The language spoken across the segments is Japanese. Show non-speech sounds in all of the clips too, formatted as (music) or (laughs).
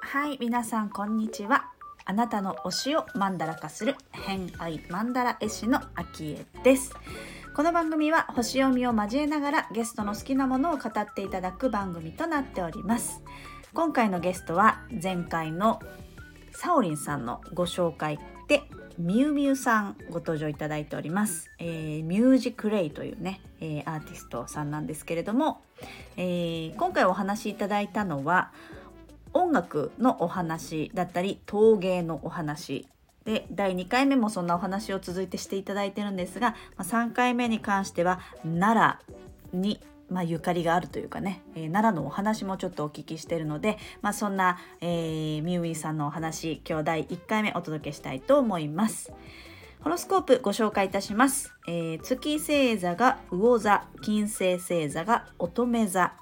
はい皆さんこんにちは。あなたの推しをマンダラ化する偏愛マンダラ絵師のアキエです。この番組は星読みを交えながらゲストの好きなものを語っていただく番組となっております。今回のゲストは前回のサオリンさんのご紹介ミュウミュウさんご登場いただいております、えー、ミュージクレイというね、えー、アーティストさんなんですけれども、えー、今回お話しいただいたのは音楽のお話だったり陶芸のお話。で第2回目もそんなお話を続いてしていただいてるんですが、ま、3回目に関しては奈良にまあ、ゆかりがあるというかね、えー、奈良のお話もちょっとお聞きしているので、まあ、そんな、えー、ミュウィンさんのお話今日第1回目お届けしたいと思います。ホロスコープご紹介いたします。えー、月星座が魚座、金星星座が乙女座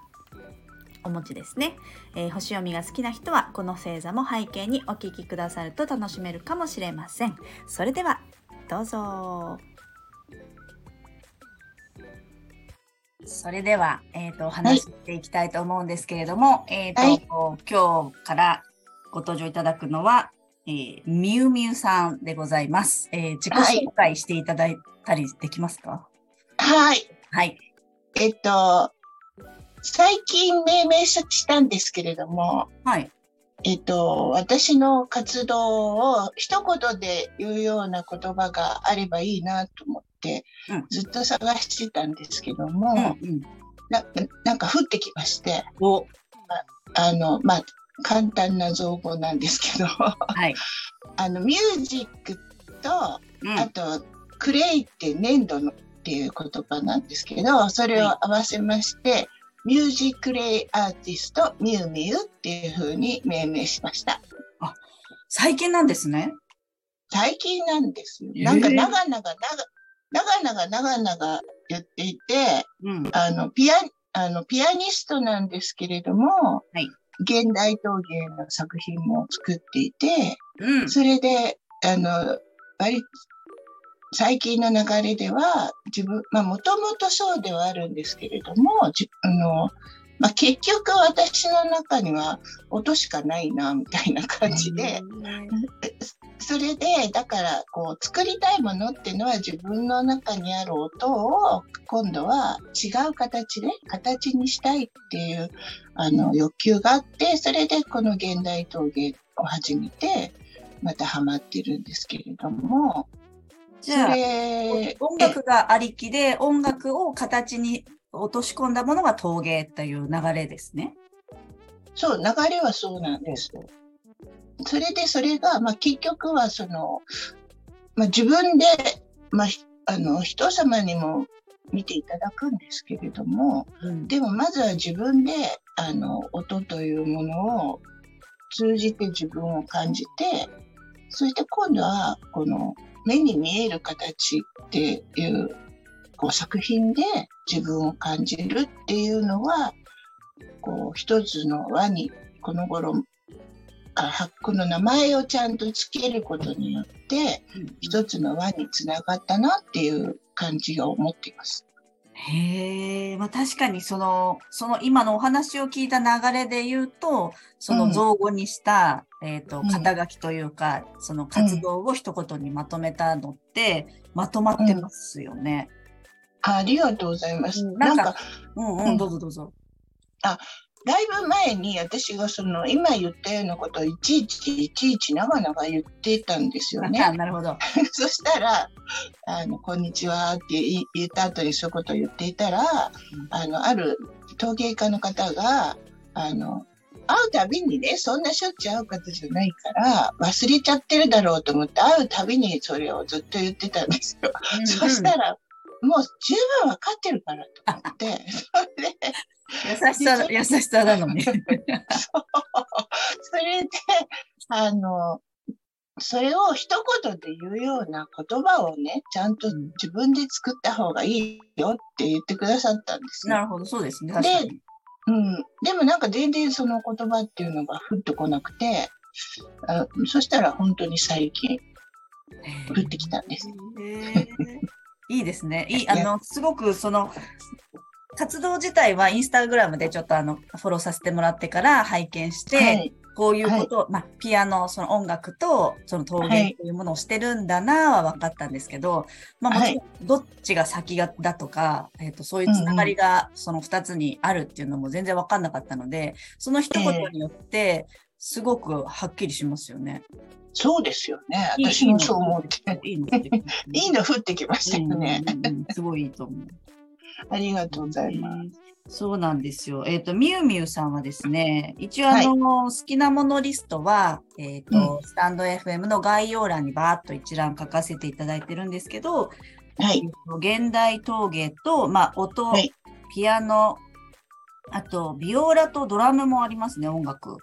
お持ちですね、えー、星読みが好きな人はこの星座も背景にお聞きくださると楽しめるかもしれませんそれではどうぞそれでは、えーと、お話していきたいと思うんですけれども、はい、えーと、はい、今日からご登場いただくのは、えー、みゆみゆさんでございます、えー、自己紹介していただいたりできますか？はい。はい。えっと、最近命名したんですけれども、はい。えっと、私の活動を一言で言うような言葉があればいいなと思って、ずっと探してたんですけども、うんうん、ななんか降ってきまして、お。あの、まあ、簡単な造語なんですけど、はい、(laughs) あのミュージックと、うん、あとクレイって粘土のっていう言葉なんですけどそれを合わせまして、ミュージックレイアーティストミュウミュウっていう風に命名しました。あ、最近なんですね。最近なんですよ。なんか長々長々長々言っていて、うん、あのピアあのピアニストなんですけれども、はい、現代陶芸の作品も作っていて、うん、それであの割最近の流れでは自分まあもともとそうではあるんですけれどもじあの、まあ、結局私の中には音しかないなみたいな感じで、(laughs) それでだからこう作りたいものっていうのは自分の中にある音を今度は違う形で形にしたいっていうあの欲求があってそれでこの現代陶芸を始めてまたハマってるんですけれども。じゃあ、音楽がありきで、音楽を形に落とし込んだものが陶芸という流れですね。そう、流れはそうなんですよ。それで、それが、まあ、結局は、その、まあ、自分で、まあ、あの、人様にも見ていただくんですけれども、うん、でも、まずは自分で、あの、音というものを通じて自分を感じて、そして今度は、この、目に見える形っていうこう作品で自分を感じるっていうのはこう一つの輪にこの頃発掘の名前をちゃんとつけることによって、一つの輪につながったなっていう感じを思っています。へえ、まあ、確かにその、その今のお話を聞いた流れで言うと、その造語にした、うん、えっ、ー、と、肩書きというか、うん、その活動を一言にまとめたのって、まとまってますよね。うん、ありがとうございます。なんか、うんうん、どうぞどうぞ。あ、だいぶ前に私がその今言ったようなことをいちいちいちいち長々言ってたんですよね。なるほど。(laughs) そしたらあの「こんにちは」って言った後にそういうことを言っていたら、うん、あのある陶芸家の方があの会うたびにねそんなしょっちゅう会う方じゃないから忘れちゃってるだろうと思って会うたびにそれをずっと言ってたんですよ。うんうん、そしたらもう十分分かってるからと思って、それで、優しさ、優しさなのに。そう。それで、あの、それを一言で言うような言葉をね、ちゃんと自分で作った方がいいよって言ってくださったんですよ。なるほど、そうですね。で、うん。でもなんか全然その言葉っていうのが降ってこなくて、あそしたら本当に最近降ってきたんです。いいですね。いい、あの、すごくその、活動自体はインスタグラムでちょっとあの、フォローさせてもらってから拝見して、はい。こういうことを、まあ、ピアノ、その音楽と、その陶芸とい。うものをしてるんだなは分かったんですけど、まあ、もちろん、どっちが先がだとか、えっ、と、そういうつながりが、その二つにあるっていうのも全然分かんなかったので、その一言によって、すごくはっきりしますよね。そうですよね。いい私もそう思って。いいの。降ってきましたよね。すごいいいと思う。ありがとうございます。そうなんですよ。えっ、と、みゆみゆさんはですね、一応あの、好きなものリストは、えっ、と、スタンド FM の概要欄にバーッと一覧書かせていただいてるんですけど、はい。えっと現代陶芸と、まあ、音、はいピアノ、あと、ビオラとドラムもありますね、音楽。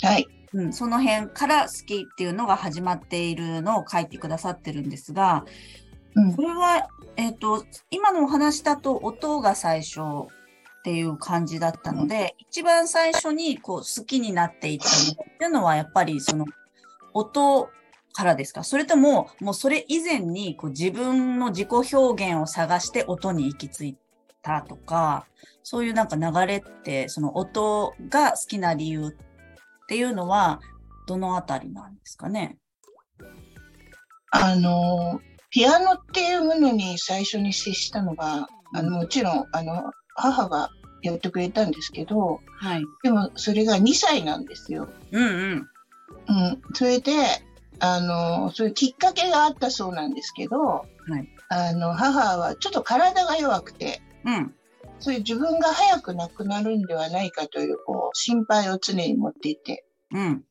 はい。うん、その辺から好きっていうのが始まっているのを書いてくださってるんですが、うんこれは、えっ、と、今のお話だと音が最初っていう感じだったので、一番最初にこう好きになっていったのっていうのはやっぱりその音からですか？それとももうそれ以前にこう自分の自己表現を探して音に行き着いたとか、そういうなんか流れって、その音が好きな理由っていうのはどのあたりなんですかね？あの、ピアノっていうものに最初に接したのが、あの、もちろん、あの、母がやってくれたんですけど、はい。でもそれが2歳なんですよ。うんうん。うん。それで、あの、そういうきっかけがあったそうなんですけど、はい。あの、母はちょっと体が弱くて、うん。そういう自分が早く亡くなるんではないかという、こう、心配を常に持っていて、うん。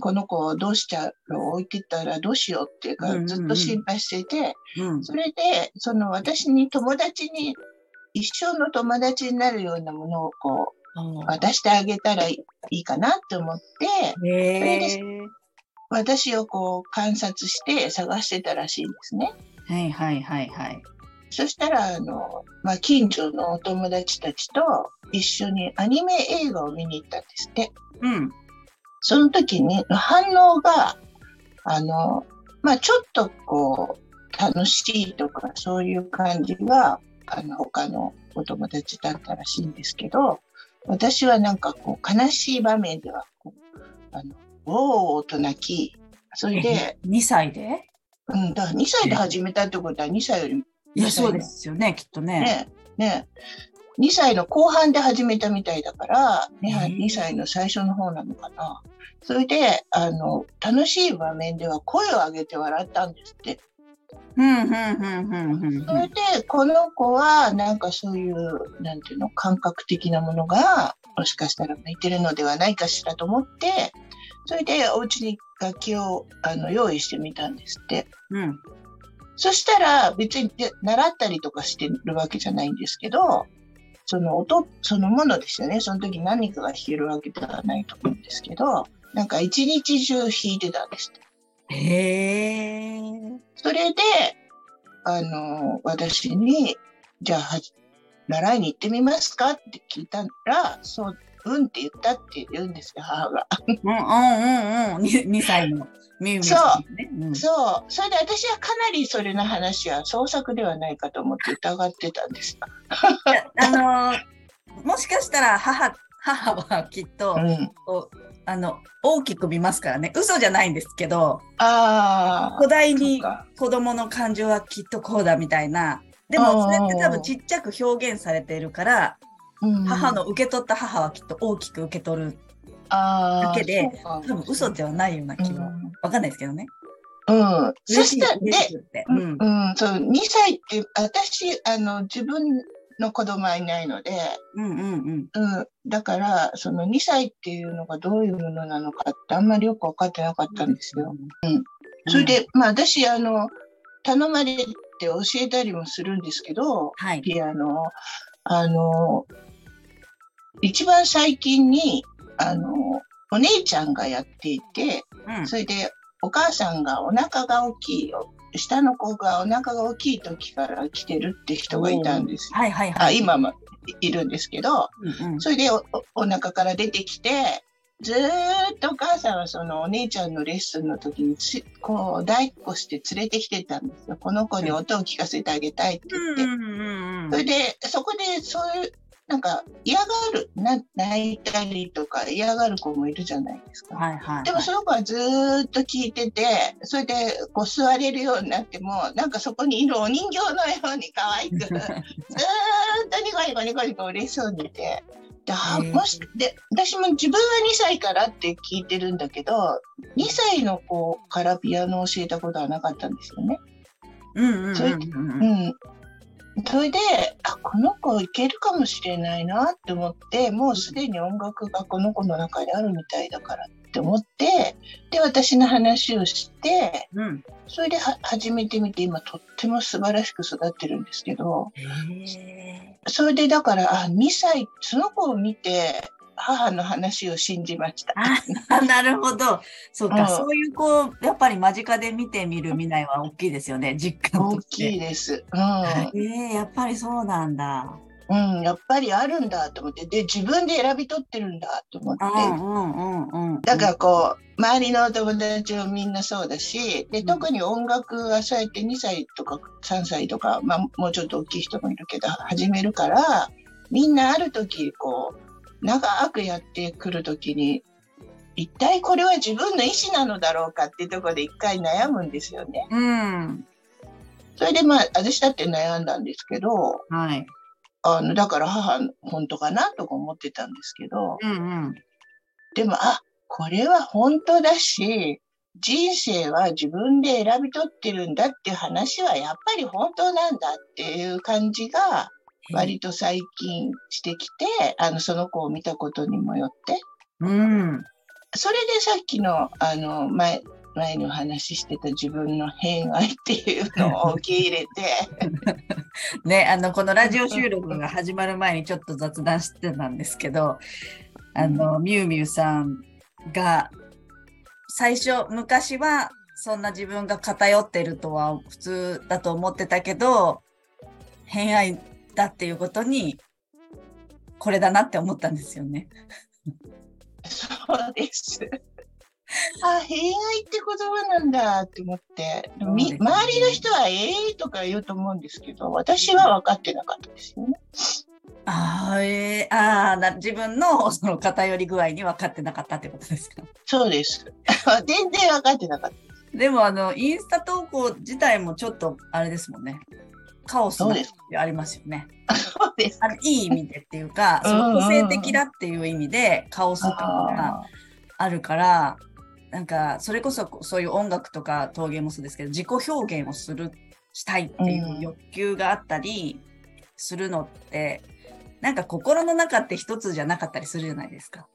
この子をどうしちゃう置いてったらどうしようっていうか、ずっと心配していて、うん。それで、その私に友達に、一生の友達になるようなものをこう、渡してあげたらいいかなって思って、へそれえ。私をこう観察して探してたらしいんですね。はいはいはいはい。そしたら、あの、まあ、近所のお友達たちと一緒にアニメ映画を見に行ったんですって。うん。その時に反応が、あの、まあ、ちょっとこう、楽しいとかそういう感じが、あの、他のお友達だったらしいんですけど、私はなんかこう、悲しい場面ではこう、あの、おーと泣き、それで、2歳で？うん、だから2歳で始めたってことは2歳よりいや、そうですよね、きっとね。ね、ね、2歳の後半で始めたみたいだから、ね、へー2歳の最初の方なのかな。それで、あの、楽しい場面では声を上げて笑ったんですって。うん、うん、うん、うん、うん。それで、この子は、なんかそういう、なんていうの、感覚的なものが、もしかしたら向いてるのではないかしらと思って、それで、お家に楽器を、あの、用意してみたんですって。うん。そしたら別にで習ったりとかしてるわけじゃないんですけど、その音そのものですよね。その時何かが弾けるわけではないと思うんですけど、なんか一日中弾いてたんです。へえ。それで、あの、私に、じゃあはじ、習いに行ってみますかって聞いたら、そう、うんって言ったって言うんですよ、母が。うん、うん、うん、うん。2歳のみゆみゆさんね。うんそう。それで私はかなりそれの話は創作ではないかと思って疑ってたんです。あのーもしかしたら母、母はきっと、うん。あの、大きく見ますからね。嘘じゃないんですけど、ああ。古代に子供の感情はきっとこうだみたいな。でも、それって多分ちっちゃく表現されているから、うん母の受け取った母はきっと大きく受け取る。だけで多分嘘ではないような気は。わかんないですけどね。うん。うん。そ嬉したら、で嬉し、くって。うん。うん、そう、2歳って、私、あの、自分の子供はいないので、うんうんうん。だから、その2歳っていうのがどういうものなのかってあんまりよく分かってなかったんですよ。うん。それで、まあ私、あの、頼まれて教えたりもするんですけど、はい。ピアノ。あの、一番最近に、あの、お姉ちゃんがやっていて、うん。それでお母さんがお腹が大きいよ。下の子がお腹が大きい時から来てるって人がいたんですよ。はいはいあはい。今もいるんですけど、うんうん。それでおおお腹から出てきて、ずーっとお母さんはそのお姉ちゃんのレッスンの時につこう抱っこして連れてきてたんですよ。この子に音を聞かせてあげたいって言って。それで、そこでそういう、なんか嫌がる、な泣いたりとか嫌がる子もいるじゃないですか。はいはい、はい。でもその子はずーっと聞いてて、それでこう座れるようになっても、なんかそこにいるお人形のように可愛く、(laughs) ずーっとニコニコニコニコ嬉しそうにいて。でもしで私も自分は2歳からって聞いてるんだけど2歳の子からピアノを教えたことはなかったんですよね。うんうんうんうんそれうん、それであこの子いけるかもしれないなって思ってもうすでに音楽がこの子の中であるみたいだからって思ってで私の話をしてうん。それでは始めてみて今とっても素晴らしく育ってるんですけどへそれでだからあ2歳その子を見て母の話を信じました。あ、(laughs) なるほど。そうか、うんそういうこう、やっぱり間近で見てみる見ないは大きいですよね、実感と大。きいです。うんええやっぱりそうなんだ。うん、やっぱりあるんだと思って、で、自分で選び取ってるんだと思って、うんうんうんうん。だからこう、周りのお友達もみんなそうだし、で、うん特に音楽はそうやって2歳とか3歳とか、まあ、もうちょっと大きい人もいるけど、始めるから、みんなある時、こう、長くやってくる時に、一体これは自分の意思なのだろうかっていうところで一回悩むんですよね。うん。それでまあ、私だって悩んだんですけど、はい。あの、だから母、本当かなとか思ってたんですけど、うんうん。でも、あ、これは本当だし、人生は自分で選び取ってるんだっていう話はやっぱり本当なんだっていう感じが割と最近してきて、あの、その子を見たことにもよって。うん。それでさっきの、あの、前、前にお話ししてた自分の偏愛っていうのを受け入れて、(laughs) ね、あの、このラジオ収録が始まる前にちょっと雑談してたんですけど、あの、みゆみゆさんが、最初、昔は、そんな自分が偏ってるとは普通だと思ってたけど、偏愛だっていうことに、これだなって思ったんですよね。そうです。あ、偏愛って言葉なんだって思って、みね周りの人はええとか言うと思うんですけど、私は分かってなかったですよね。ああ、えー、ああ、な自分のその偏り具合に分かってなかったってことですか？そうです。(laughs) 全然分かってなかった。でもあの、インスタ投稿自体もちょっとあれですもんね。カオスなそうですありますよね。そうです。あのいい意味でっていうか、その個性的だっていう意味でカオス感がああるから、なんか、それこそそういう音楽とか陶芸もそうですけど、自己表現をする、したいっていう欲求があったりするのって、なんか心の中って一つじゃなかったりするじゃないですか。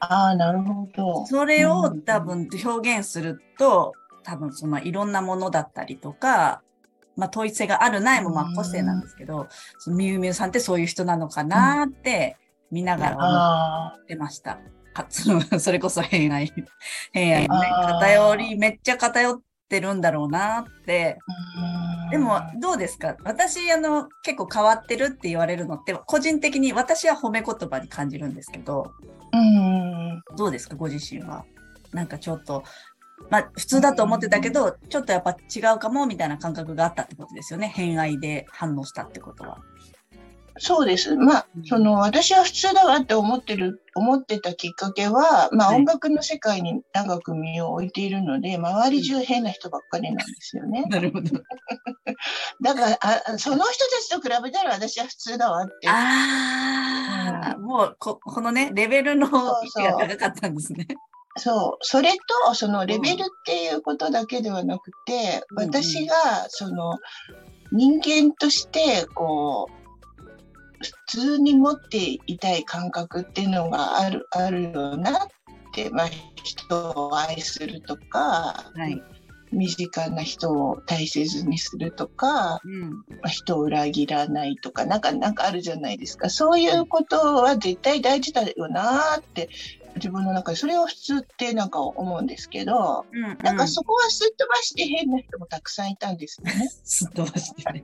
あー、なるほど。それをうん多分表現すると、多分そのいろんなものだったりとか、まあ統一性があるないもまあ個性なんですけど、そのみゆみゆさんってそういう人なのかなって見ながら思あってました。かその (laughs) それこそ偏愛。偏愛のね、偏り、めっちゃ偏ってるんだろうなって。ーでもどうですか？私、あの、結構変わってるって言われるのって、個人的に私は褒め言葉に感じるんですけど、うん。どうですか？ご自身は。なんかちょっと、まあ普通だと思ってたけど、ちょっとやっぱ違うかもみたいな感覚があったってことですよね。偏愛で反応したってことは。そうです。まあうん、その、私は普通だわって思ってる、思ってたきっかけは、まあ、はい音楽の世界に長く身を置いているので、周り中変な人ばっかりなんですよね。なるほど。(laughs) だから、あその人たちと比べたら私は普通だわって。ああ、もうこ、このね、レベルの位置が高かったんですね。そう。それと、そのレベルっていうことだけではなくて、うんうん私が、その、人間として、こう、普通に持っていたい感覚っていうのがある、あるよなって、まあ、人を愛するとか、はい。身近な人を大切にするとか、うん。まあ人を裏切らないとか、なんか、なんかあるじゃないですか。そういうことは絶対大事だよなって、自分の中で、それを普通ってなんか思うんですけど、うん、うん。なんかそこはすっ飛ばして変な人もたくさんいたんですよね。(laughs) すっ飛ばしてね。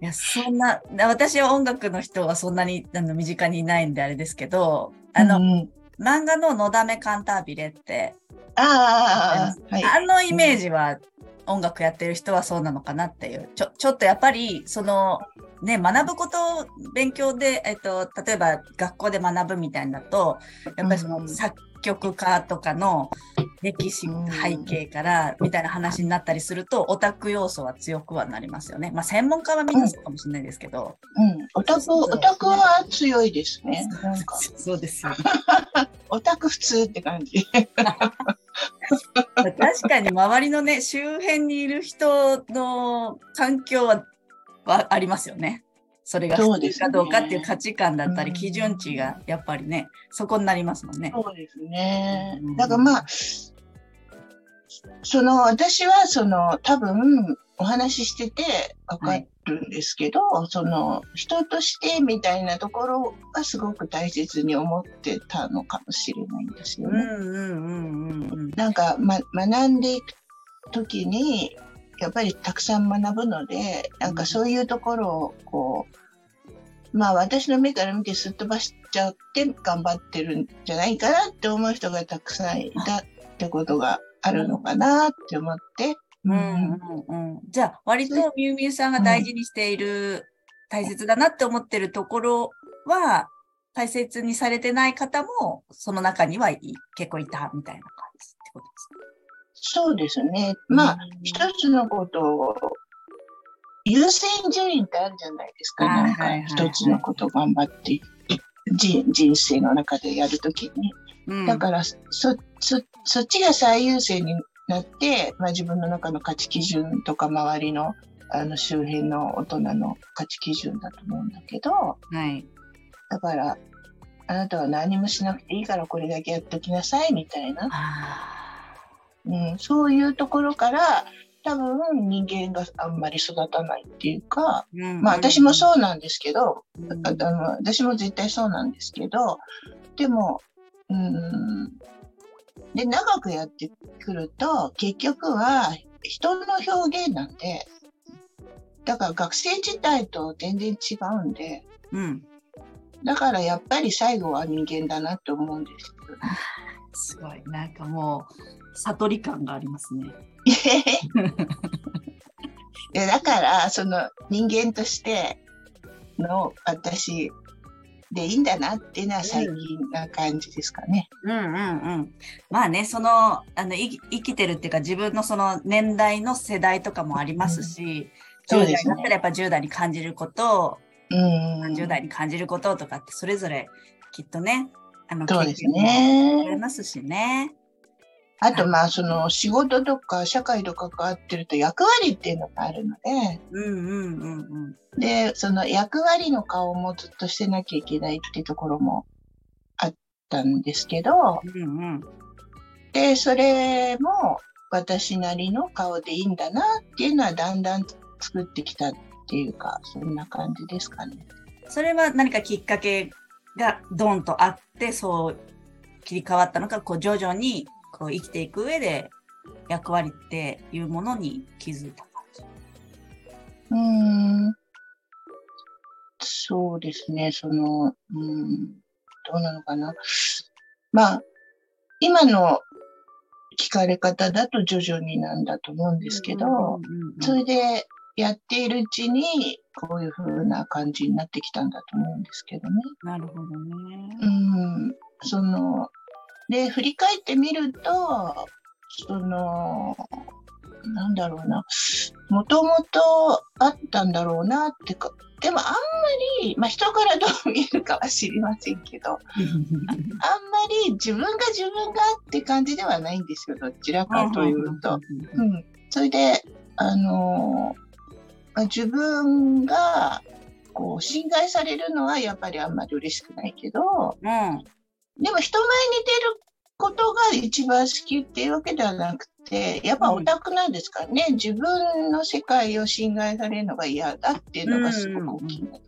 いや、そんな、私は音楽の人はそんなにあの身近にいないんであれですけど、あの、うん漫画ののだめカンタービレって、ああ、はい。あのイメージは音楽やってる人はそうなのかなっていう。ちょ、ちょっとやっぱり、その、ね、学ぶこと、勉強で、えっと、例えば学校で学ぶみたいなと、やっぱりそうんの作曲家とかの歴史うん背景からみたいな話になったりすると、オタク要素は強くはなりますよね。まあ専門家はみんなそうかもしれないですけど。うん。オタク、オタクは強いですね。そうですよね。(laughs) (laughs) オタク普通って感じ。(laughs) 確かに周りのね、周辺にいる人の環境ははありますよね。それがそうですね普通かどうかっていう価値観だったり、うん基準値がやっぱりね、そこになりますもんね。そうですねうん。だからまあ、その私はその多分お話ししててわかるんですけど、その人としてみたいなところがすごく大切に思ってたのかもしれないんですよね。なんか、ま、学んでいくときに、やっぱりたくさん学ぶので、なんかそういうところを、こう、まあ私の目から見てすっ飛ばしちゃって頑張ってるんじゃないかなって思う人がたくさんいたってことがあるのかなって思って。うんうんうん、じゃあ、割とみゆみゆさんが大事にしている、大切だなって思ってるところは、大切にされてない方も、その中にはい結構いたみたいな感じってことですか？そうですね。まあ、一つのことを、優先順位ってあるじゃないですか。なんか一つのことを頑張ってい人人生の中でやるときに。うん。だから、そ、そ、そっちが最優先になって、まあ自分の中の価値基準とか周りの、あの周辺の大人の価値基準だと思うんだけど、はい。だから、あなたは何もしなくていいからこれだけやっておきなさいみたいな、あうん、そういうところから、多分人間があんまり育たないっていうか、ーうん。まあ私もそうなんですけど、うん。ああの私も絶対そうなんですけど、でも、うーん、で、長くやってくると、結局は人の表現なんで、だから学生自体と全然違うんで、うん。だからやっぱり最後は人間だなって思うんですけどね。すごい。なんかもう、悟り感がありますね。(laughs) いやだから、その人間としての私でいいんだなっていうのは最近な感じですかね。うんうんうん。まあね、その、あの、生き生きてるっていうか、自分のその年代の世代とかもありますし、10そうですね代になったらやっぱ10代に感じること、うん。30代に感じることとかって、それぞれきっとね、あの、そうです経験もありね。ますしね。あとまあその仕事とか社会と関わってると役割っていうのがあるので、うんうんうんうん。で、その役割の顔もずっとしてなきゃいけないっていうところもあったんですけど、うんうん。で、それも私なりの顔でいいんだなっていうのはだんだん作ってきたっていうか、そんな感じですかね。それは何かきっかけがドンとあって、そう切り替わったのか、こう徐々にこう生きていく上で役割っていうものに気づいた感じ。うーん。そうですね、その、うん、どうなのかな。まあ、今の聞かれ方だと徐々になんだと思うんですけど、それでやっているうちに、こういう風な感じになってきたんだと思うんですけどね。なるほどね。うん、その、で、振り返ってみると、その、なんだろうな、もともとあったんだろうなってか、でもあんまり、まあ人からどう見えるかは知りませんけど、(laughs) あんまり自分が自分がって感じではないんですよ、どちらかというと。うん。それで、あの自分が、こう、侵害されるのはやっぱりあんまり嬉しくないけど、うん。でも人前に出ることが一番好きっていうわけではなくて、やっぱオタクなんですからね、自分の世界を侵害されるのが嫌だっていうのがすごく大きい。んだと。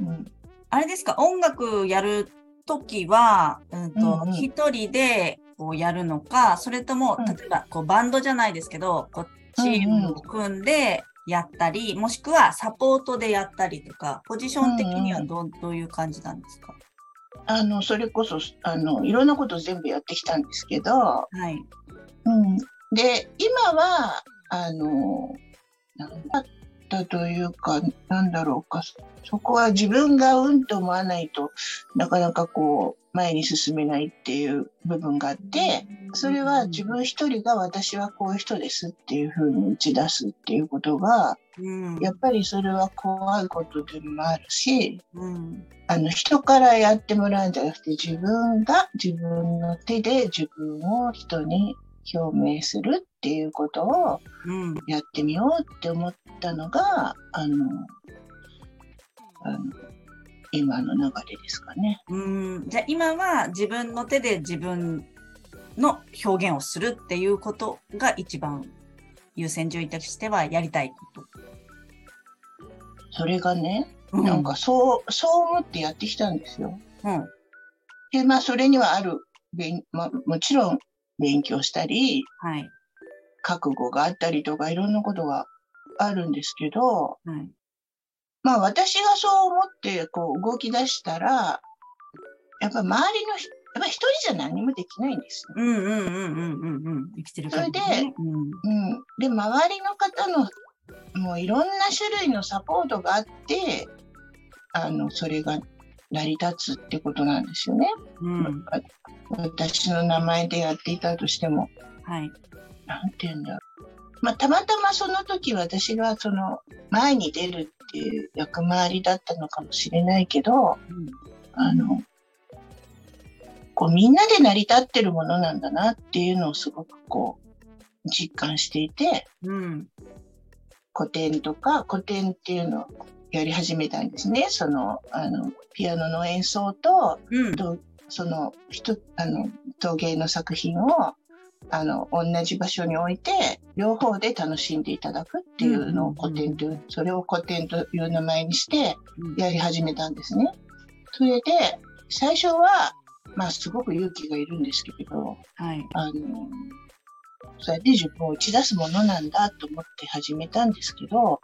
うん。あれですか、音楽やるときは、うんとうんうん。一人でこうやるのか、それとも、うん。例えばこうバンドじゃないですけど、こうチームを組んでやったり、もしくはサポートでやったりとか、ポジション的にはど,、うどういう感じなんですか？あのそれこそあのいろんなこと全部やってきたんですけど、はい。うん、で今はあのなんだったというかなんだろうかそこは自分がうんと思わないとなかなかこう前に進めないっていう部分があってそれは自分一人が私はこういう人ですっていうふうに打ち出すっていうことがうん。やっぱりそれは怖いことでもあるしうん。あの人からやってもらうんじゃなくて自分が自分の手で自分を人に表明するっていうことをうん。やってみようって思ったのがあのあの今の流れですかね。うん。じゃあ今は自分の手で自分の表現をするっていうことが一番優先順位としてはやりたいこと。それがね、うなんかそうそう思ってやってきたんですよ。うん。でまあそれにはある勉、まあ、もちろん勉強したりはい。覚悟があったりとかいろんなことがあるんですけど、はい。まあ私がそう思ってこう動き出したら、やっぱ周りの人、やっぱ一人じゃ何もできないんですよ。うんうんうんうんうんうん。生きてるから、ね。それでうん。うん。で、周りの方のもういろんな種類のサポートがあって、あの、それが成り立つってことなんですよね。うん。私の名前でやっていたとしても。はい。なんて言うんだろう。まあ、たまたまその時私がその前に出るっていう役回りだったのかもしれないけど、あの、こうみんなで成り立ってるものなんだなっていうのをすごくこう実感していて、うん。古典とか古典っていうのをやり始めたんですね。その、あの、ピアノの演奏と、うん。とその人、あの、陶芸の作品を、あの、同じ場所に置いて、両方で楽しんでいただくっていうのを古典という、それを古典という名前にしてやり始めたんですね。それで、最初は、まあ、すごく勇気がいるんですけど、はい。あの、それで自分を打ち出すものなんだと思って始めたんですけど、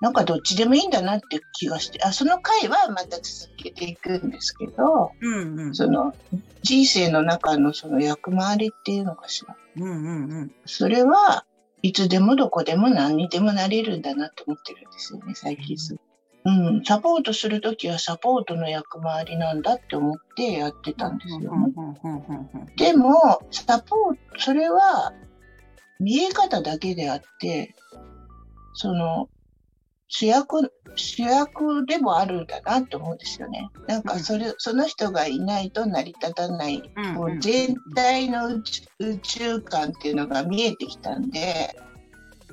なんかどっちでもいいんだなって気がして、あ、その回はまた続けていくんですけど、うんうん。その人生の中のその役回りっていうのかしら。うんうんうん。それはいつでもどこでも何にでもなれるんだなと思ってるんですよね、最近すうん、サポートするときはサポートの役回りなんだって思ってやってたんですよね。でも、サポート、それは見え方だけであって、その、主役、主役でもあるんだなって思うんですよね。なんかそれ、その人がいないと成り立たない、うんこう全体の宇宙宇宙観っていうのが見えてきたんで、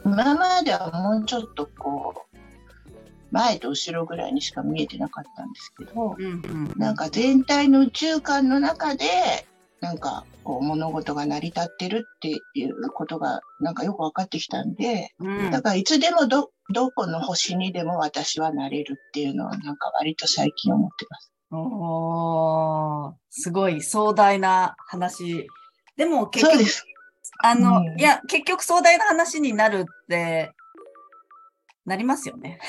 今まではもうちょっとこう、前と後ろぐらいにしか見えてなかったんですけど、うんうん。なんか全体の宇宙観の中で、なんかこう物事が成り立ってるっていうことがなんかよく分かってきたんで、うんだからいつでもど、どこの星にでも私はなれるっていうのはなんか割と最近思ってます。おーすごい壮大な話。でも結局、そうです。あの、うんいや、結局壮大な話になるって、なりますよね。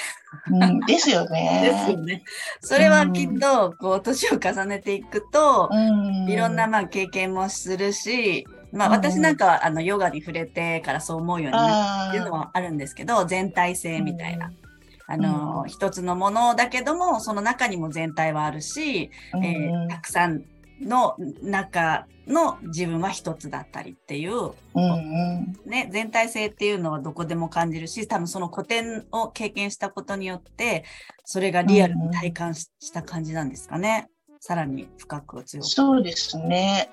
うん、ですよ (laughs) ですよね。ね。それはきっと、こう、年を重ねていくと、うん、いろんな、まあ、経験もするし、まあ、うん私なんかは、あの、ヨガに触れてからそう思うようになったあっていうのはあるんですけど、全体性みたいな。あの、うん一つのものだけども、その中にも全体はあるし、うんえーたくさんの中の自分は一つだったりっていう、うんうんね、全体性っていうのはどこでも感じるし、多分その古典を経験したことによって、それがリアルに体感しした感じなんですかね。さらに深く強く。そうですね。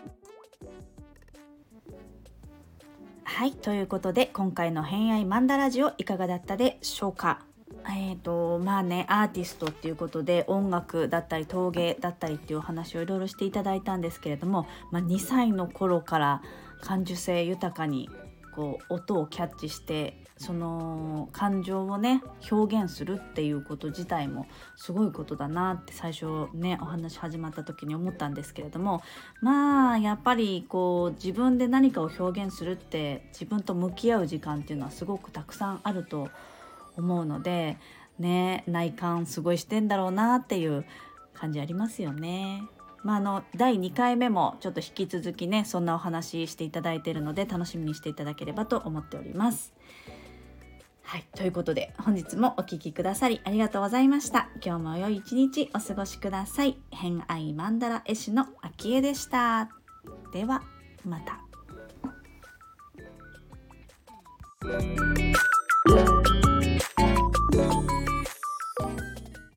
はい、ということで今回の「偏愛マンダラジオ」いかがだったでしょうか？えーとまあねアーティストっていうことで音楽だったり陶芸だったりっていうお話をいろいろしていただいたんですけれども、まあ、2歳の頃から感受性豊かにこう音をキャッチしてその感情をね表現するっていうこと自体もすごいことだなって最初ねお話始まった時に思ったんですけれどもまあやっぱりこう自分で何かを表現するって自分と向き合う時間っていうのはすごくたくさんあると思います思うのでね内観すごいしてんだろうなっていう感じありますよね。まあ、あの第2回目もちょっと引き続きねそんなお話していただいているので楽しみにしていただければと思っております。はい、ということで本日もお聴きくださりありがとうございました。今日も良い一日お過ごしください。偏愛マンダラ絵師の秋江でした。ではまた。